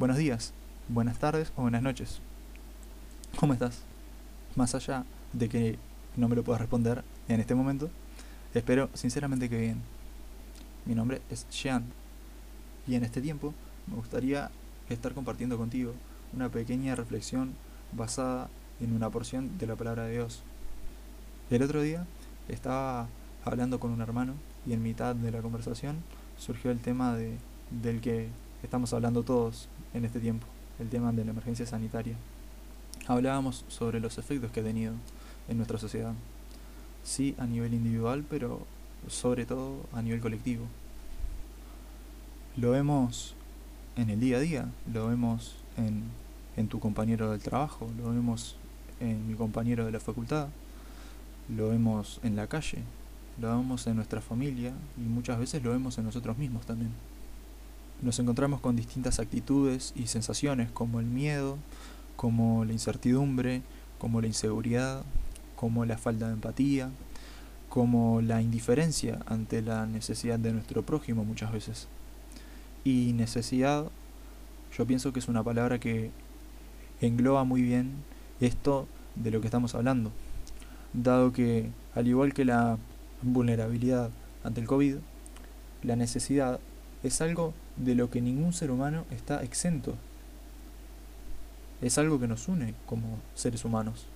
buenos días, buenas tardes o buenas noches. ¿Cómo estás? Más allá de que no me lo puedas responder en este momento, espero sinceramente que bien. Mi nombre es Jean y en este tiempo me gustaría estar compartiendo contigo una pequeña reflexión basada en una porción de la palabra de Dios. El otro día estaba hablando con un hermano y en mitad de la conversación surgió el tema de, del que estamos hablando todos en este tiempo, el tema de la emergencia sanitaria. Hablábamos sobre los efectos que ha tenido en nuestra sociedad, sí a nivel individual, pero sobre todo a nivel colectivo. Lo vemos en el día a día, lo vemos en, en tu compañero del trabajo, lo vemos en mi compañero de la facultad, lo vemos en la calle, lo vemos en nuestra familia y muchas veces lo vemos en nosotros mismos también. Nos encontramos con distintas actitudes y sensaciones como el miedo, como la incertidumbre, como la inseguridad, como la falta de empatía, como la indiferencia ante la necesidad de nuestro prójimo muchas veces. Y necesidad, yo pienso que es una palabra que engloba muy bien esto de lo que estamos hablando, dado que, al igual que la vulnerabilidad ante el COVID, la necesidad es algo de lo que ningún ser humano está exento. Es algo que nos une como seres humanos,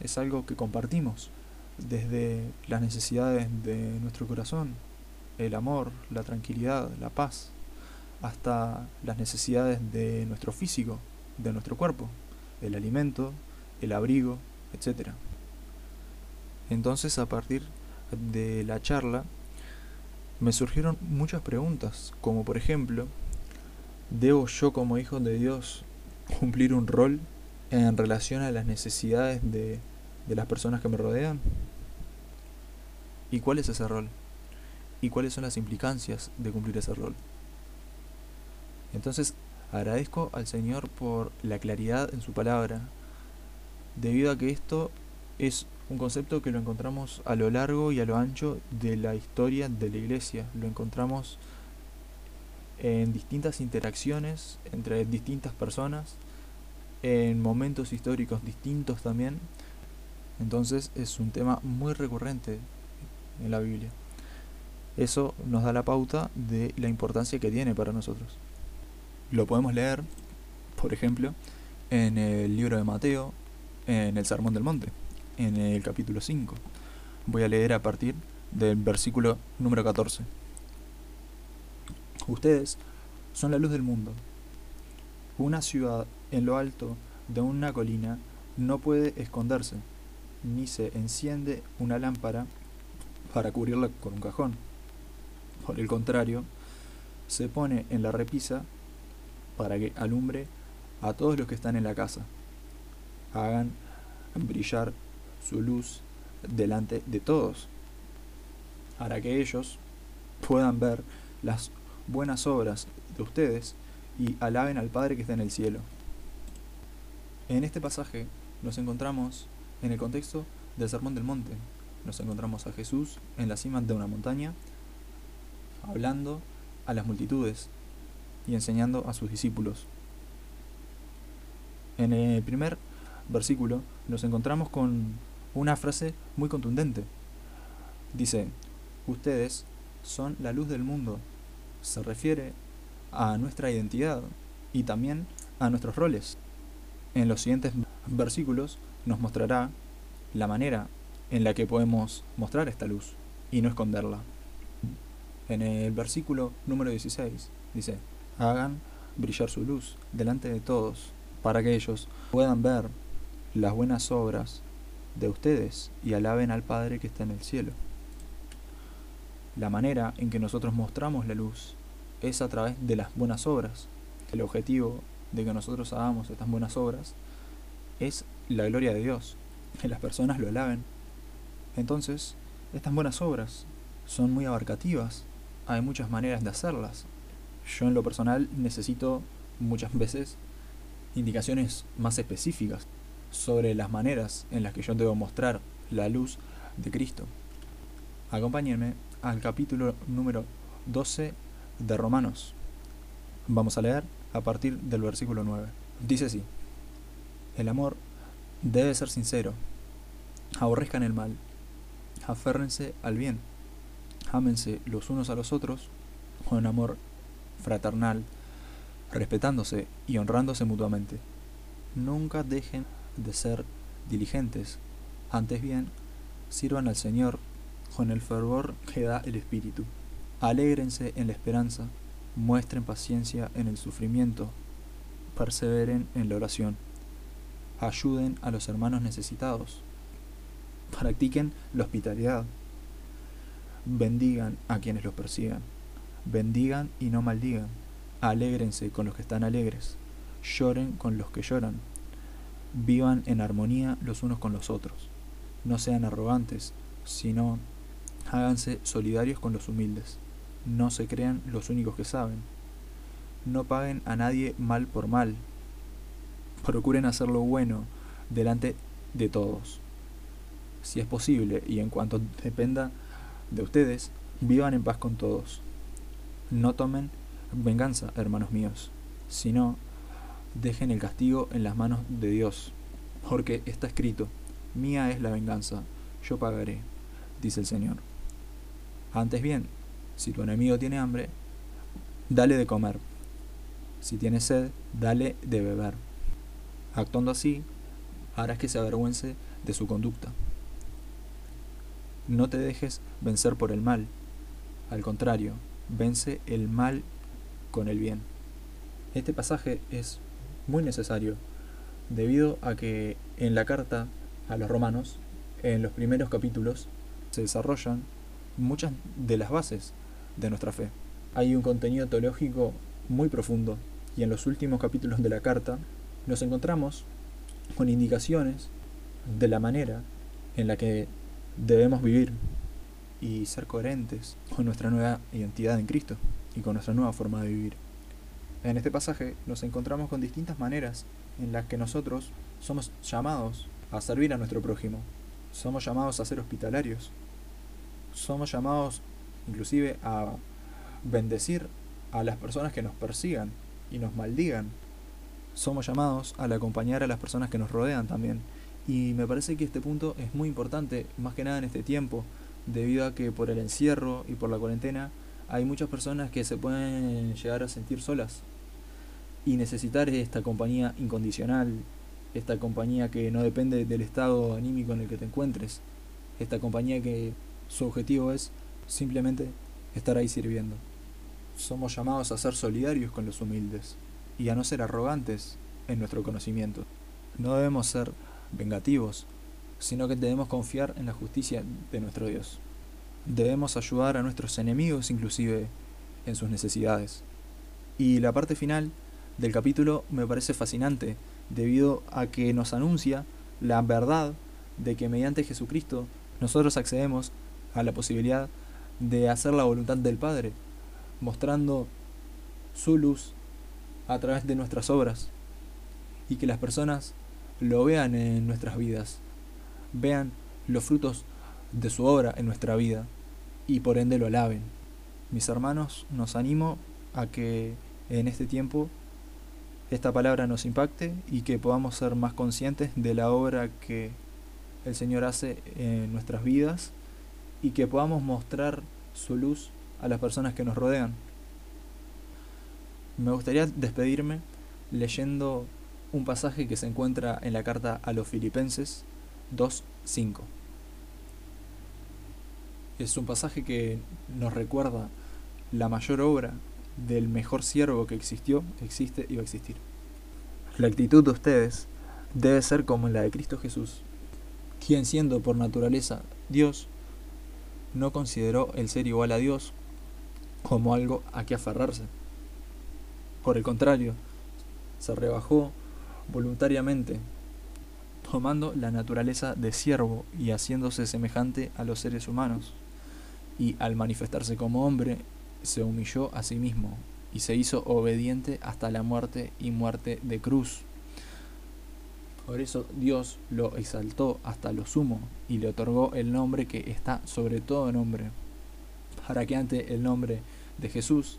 es algo que compartimos desde las necesidades de nuestro corazón, el amor, la tranquilidad, la paz, hasta las necesidades de nuestro físico, de nuestro cuerpo, el alimento, el abrigo, etc. Entonces a partir de la charla me surgieron muchas preguntas, como por ejemplo, ¿debo yo como hijo de Dios cumplir un rol en relación a las necesidades de, de las personas que me rodean? ¿Y cuál es ese rol? ¿Y cuáles son las implicancias de cumplir ese rol? Entonces agradezco al Señor por la claridad en su palabra, debido a que esto es un concepto que lo encontramos a lo largo y a lo ancho de la historia de la iglesia. Lo encontramos en distintas interacciones entre distintas personas, en momentos históricos distintos también. Entonces es un tema muy recurrente en la Biblia. Eso nos da la pauta de la importancia que tiene para nosotros. Lo podemos leer, por ejemplo, en el libro de Mateo, en el Sermón del Monte, en el capítulo 5. Voy a leer a partir del versículo número 14. Ustedes son la luz del mundo. Una ciudad en lo alto de una colina no puede esconderse, ni se enciende una lámpara para cubrirla con un cajón. Por el contrario, se pone en la repisa para que alumbre a todos los que están en la casa. Hagan brillar su luz delante de todos, para que ellos puedan ver las buenas obras de ustedes y alaben al Padre que está en el cielo. En este pasaje nos encontramos en el contexto del Sermón del Monte. Nos encontramos a Jesús en la cima de una montaña, hablando a las multitudes y enseñando a sus discípulos. En el primer versículo nos encontramos con una frase muy contundente. Dice, ustedes son la luz del mundo. Se refiere a nuestra identidad y también a nuestros roles. En los siguientes versículos nos mostrará la manera en la que podemos mostrar esta luz y no esconderla. En el versículo número 16 dice, hagan brillar su luz delante de todos para que ellos puedan ver las buenas obras de ustedes y alaben al Padre que está en el cielo. La manera en que nosotros mostramos la luz es a través de las buenas obras. El objetivo de que nosotros hagamos estas buenas obras es la gloria de Dios, que las personas lo alaben. Entonces, estas buenas obras son muy abarcativas, hay muchas maneras de hacerlas. Yo en lo personal necesito muchas veces indicaciones más específicas sobre las maneras en las que yo debo mostrar la luz de Cristo. Acompáñenme al capítulo número 12 de Romanos. Vamos a leer a partir del versículo 9. Dice así, el amor debe ser sincero, aborrezcan el mal, aférrense al bien, ámense los unos a los otros con amor fraternal, respetándose y honrándose mutuamente. Nunca dejen de ser diligentes, antes bien, sirvan al Señor con el fervor que da el Espíritu. Alégrense en la esperanza, muestren paciencia en el sufrimiento, perseveren en la oración, ayuden a los hermanos necesitados, practiquen la hospitalidad, bendigan a quienes los persigan, bendigan y no maldigan, alégrense con los que están alegres, lloren con los que lloran, vivan en armonía los unos con los otros, no sean arrogantes, sino háganse solidarios con los humildes, no se crean los únicos que saben, no paguen a nadie mal por mal, procuren hacer lo bueno delante de todos. Si es posible y en cuanto dependa de ustedes, vivan en paz con todos. No tomen venganza, hermanos míos, sino dejen el castigo en las manos de Dios, porque está escrito, mía es la venganza, yo pagaré, dice el Señor. Antes bien, si tu enemigo tiene hambre, dale de comer. Si tiene sed, dale de beber. Actuando así, harás que se avergüence de su conducta. No te dejes vencer por el mal. Al contrario, vence el mal con el bien. Este pasaje es muy necesario debido a que en la carta a los romanos, en los primeros capítulos, se desarrollan muchas de las bases de nuestra fe. Hay un contenido teológico muy profundo y en los últimos capítulos de la carta nos encontramos con indicaciones de la manera en la que debemos vivir y ser coherentes con nuestra nueva identidad en Cristo y con nuestra nueva forma de vivir. En este pasaje nos encontramos con distintas maneras en las que nosotros somos llamados a servir a nuestro prójimo. Somos llamados a ser hospitalarios. Somos llamados inclusive a bendecir a las personas que nos persigan y nos maldigan. Somos llamados al acompañar a las personas que nos rodean también. Y me parece que este punto es muy importante, más que nada en este tiempo, debido a que por el encierro y por la cuarentena hay muchas personas que se pueden llegar a sentir solas y necesitar esta compañía incondicional, esta compañía que no depende del estado anímico en el que te encuentres, esta compañía que su objetivo es simplemente estar ahí sirviendo. Somos llamados a ser solidarios con los humildes y a no ser arrogantes en nuestro conocimiento. No debemos ser vengativos, sino que debemos confiar en la justicia de nuestro Dios. Debemos ayudar a nuestros enemigos inclusive en sus necesidades. Y la parte final del capítulo me parece fascinante, debido a que nos anuncia la verdad de que mediante Jesucristo nosotros accedemos a la posibilidad de hacer la voluntad del Padre, mostrando su luz a través de nuestras obras y que las personas lo vean en nuestras vidas, vean los frutos de su obra en nuestra vida y por ende lo alaben. Mis hermanos, nos animo a que en este tiempo esta palabra nos impacte y que podamos ser más conscientes de la obra que el Señor hace en nuestras vidas y que podamos mostrar su luz a las personas que nos rodean. Me gustaría despedirme leyendo un pasaje que se encuentra en la carta a los Filipenses 2.5. Es un pasaje que nos recuerda la mayor obra del mejor siervo que existió, existe y va a existir. La actitud de ustedes debe ser como la de Cristo Jesús, quien siendo por naturaleza Dios, no consideró el ser igual a Dios como algo a que aferrarse. Por el contrario, se rebajó voluntariamente, tomando la naturaleza de siervo y haciéndose semejante a los seres humanos. Y al manifestarse como hombre, se humilló a sí mismo y se hizo obediente hasta la muerte y muerte de cruz. Por eso Dios lo exaltó hasta lo sumo y le otorgó el nombre que está sobre todo nombre, para que ante el nombre de Jesús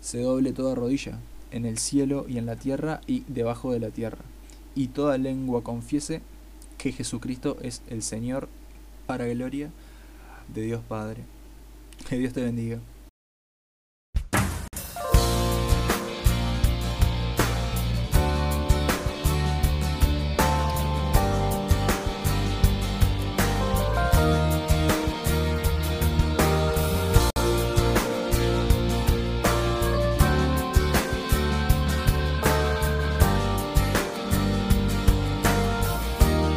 se doble toda rodilla en el cielo y en la tierra y debajo de la tierra. Y toda lengua confiese que Jesucristo es el Señor para gloria de Dios Padre. Que Dios te bendiga.